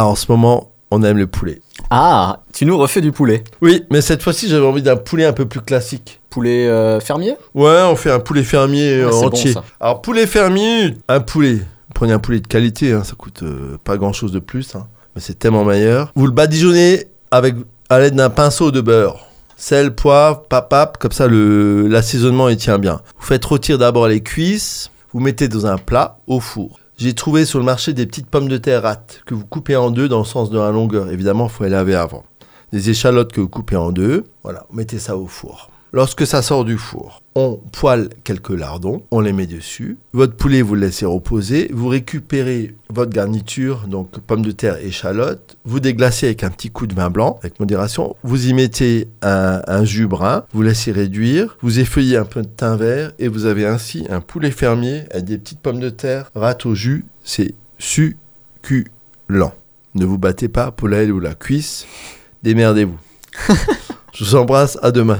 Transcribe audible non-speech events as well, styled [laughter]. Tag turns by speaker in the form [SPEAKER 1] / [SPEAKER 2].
[SPEAKER 1] Ah, en ce moment, on aime le poulet.
[SPEAKER 2] Ah, tu nous refais du poulet.
[SPEAKER 1] Oui, mais cette fois-ci, j'avais envie d'un poulet un peu plus classique.
[SPEAKER 2] Poulet euh, fermier?
[SPEAKER 1] Ouais, on fait un poulet fermier
[SPEAKER 2] Ah,
[SPEAKER 1] euh,
[SPEAKER 2] bon,
[SPEAKER 1] entier. Alors, poulet fermier, un poulet. Prenez un poulet de qualité, hein, ça coûte euh, pas grand-chose de plus, hein, mais c'est tellement meilleur. Vous le badigeonnez avec, à l'aide d'un pinceau de beurre. Sel, poivre, papap, comme ça le- l'assaisonnement il tient bien. Vous faites rôtir d'abord les cuisses, vous mettez dans un plat au four. J'ai trouvé sur le marché des petites pommes de terre rates que vous coupez en deux dans le sens de la longueur. Évidemment, il faut les laver avant. Des échalotes que vous coupez en deux. Voilà, mettez ça au four. Lorsque ça sort du four, on poêle quelques lardons, on les met dessus. Votre poulet, vous le laissez reposer. Vous récupérez votre garniture, donc pommes de terre et échalotes. Vous déglacez avec un petit coup de vin blanc, avec modération. Vous y mettez un, un jus brun, vous laissez réduire. Vous effeuillez un peu de thym vert et vous avez ainsi un poulet fermier avec des petites pommes de terre rate au jus. C'est succulent. Ne vous battez pas pour l'aile ou la cuisse. Démerdez-vous. [laughs] Je vous embrasse, à demain.